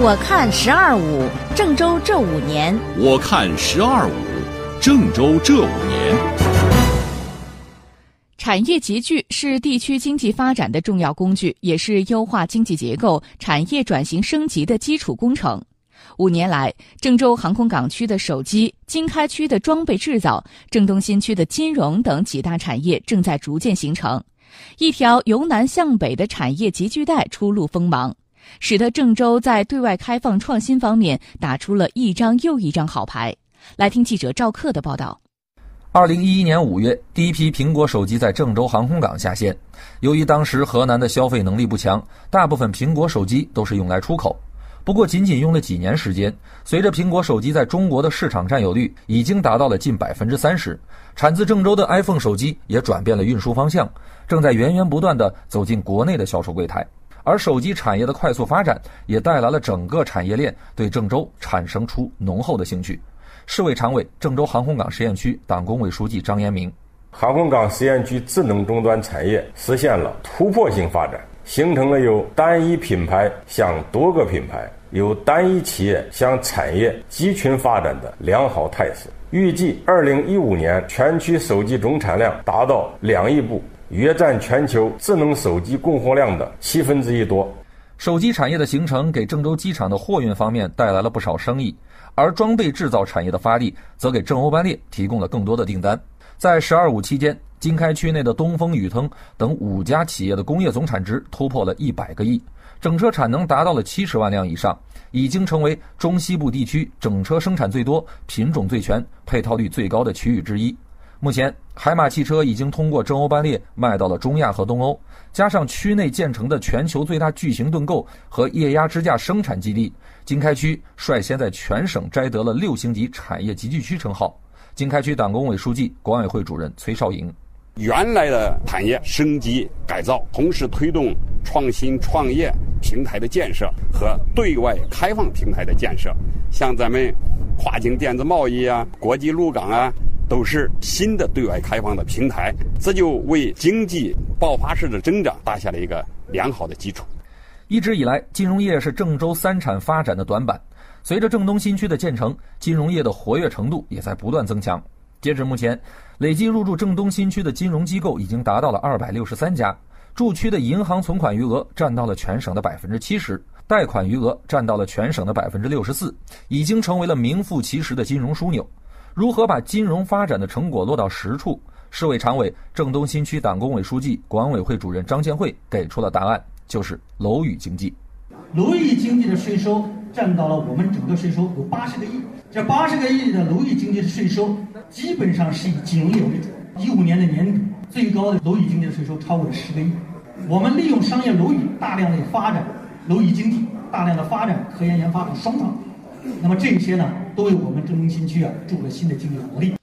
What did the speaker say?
我看“十二五”郑州这五年，我看“十二五”郑州这五年。产业集聚是地区经济发展的重要工具，也是优化经济结构、产业转型升级的基础工程。五年来，郑州航空港区的手机、经开区的装备制造、郑东新区的金融等几大产业正在逐渐形成，一条由南向北的产业集聚带初露锋芒。使得郑州在对外开放创新方面打出了一张又一张好牌。来听记者赵克的报道。二零一一年五月，第一批苹果手机在郑州航空港下线。由于当时河南的消费能力不强，大部分苹果手机都是用来出口。不过，仅仅用了几年时间，随着苹果手机在中国的市场占有率已经达到了近百分之三十，产自郑州的 iPhone 手机也转变了运输方向，正在源源不断地走进国内的销售柜台。而手机产业的快速发展，也带来了整个产业链对郑州产生出浓厚的兴趣。市委常委、郑州航空港实验区党工委书记张延明：航空港实验区智能终端产业实现了突破性发展，形成了由单一品牌向多个品牌、由单一企业向产业集群发展的良好态势。预计二零一五年全区手机总产量达到两亿部。约占全球智能手机供货量的七分之一多。手机产业的形成给郑州机场的货运方面带来了不少生意，而装备制造产业的发力则给郑欧班列提供了更多的订单。在“十二五”期间，经开区内的东风、宇腾等五家企业的工业总产值突破了一百个亿，整车产能达到了七十万辆以上，已经成为中西部地区整车生产最多、品种最全、配套率最高的区域之一。目前，海马汽车已经通过中欧班列卖到了中亚和东欧，加上区内建成的全球最大巨型盾构和液压支架生产基地，经开区率先在全省摘得了六星级产业集聚区称号。经开区党工委书记、管委会主任崔少颖：原来的产业升级改造，同时推动创新创业平台的建设和对外开放平台的建设，像咱们跨境电子贸易啊、国际陆港啊。都是新的对外开放的平台，这就为经济爆发式的增长打下了一个良好的基础。一直以来，金融业是郑州三产发展的短板。随着郑东新区的建成，金融业的活跃程度也在不断增强。截至目前，累计入驻郑东新区的金融机构已经达到了二百六十三家，驻区的银行存款余额占到了全省的百分之七十，贷款余额占到了全省的百分之六十四，已经成为了名副其实的金融枢纽。如何把金融发展的成果落到实处？市委常委、郑东新区党工委书记、管委会主任张建慧给出了答案，就是楼宇经济。楼宇经济的税收占到了我们整个税收有八十个亿，这八十个亿的楼宇经济的税收基本上是以金融业为主。一五年的年底，最高的楼宇经济的税收超过了十个亿。我们利用商业楼宇大量的发展楼宇经济，大量的发展科研研发和双创。那么这些呢，都为我们郑东新区啊注入了新的经济活力。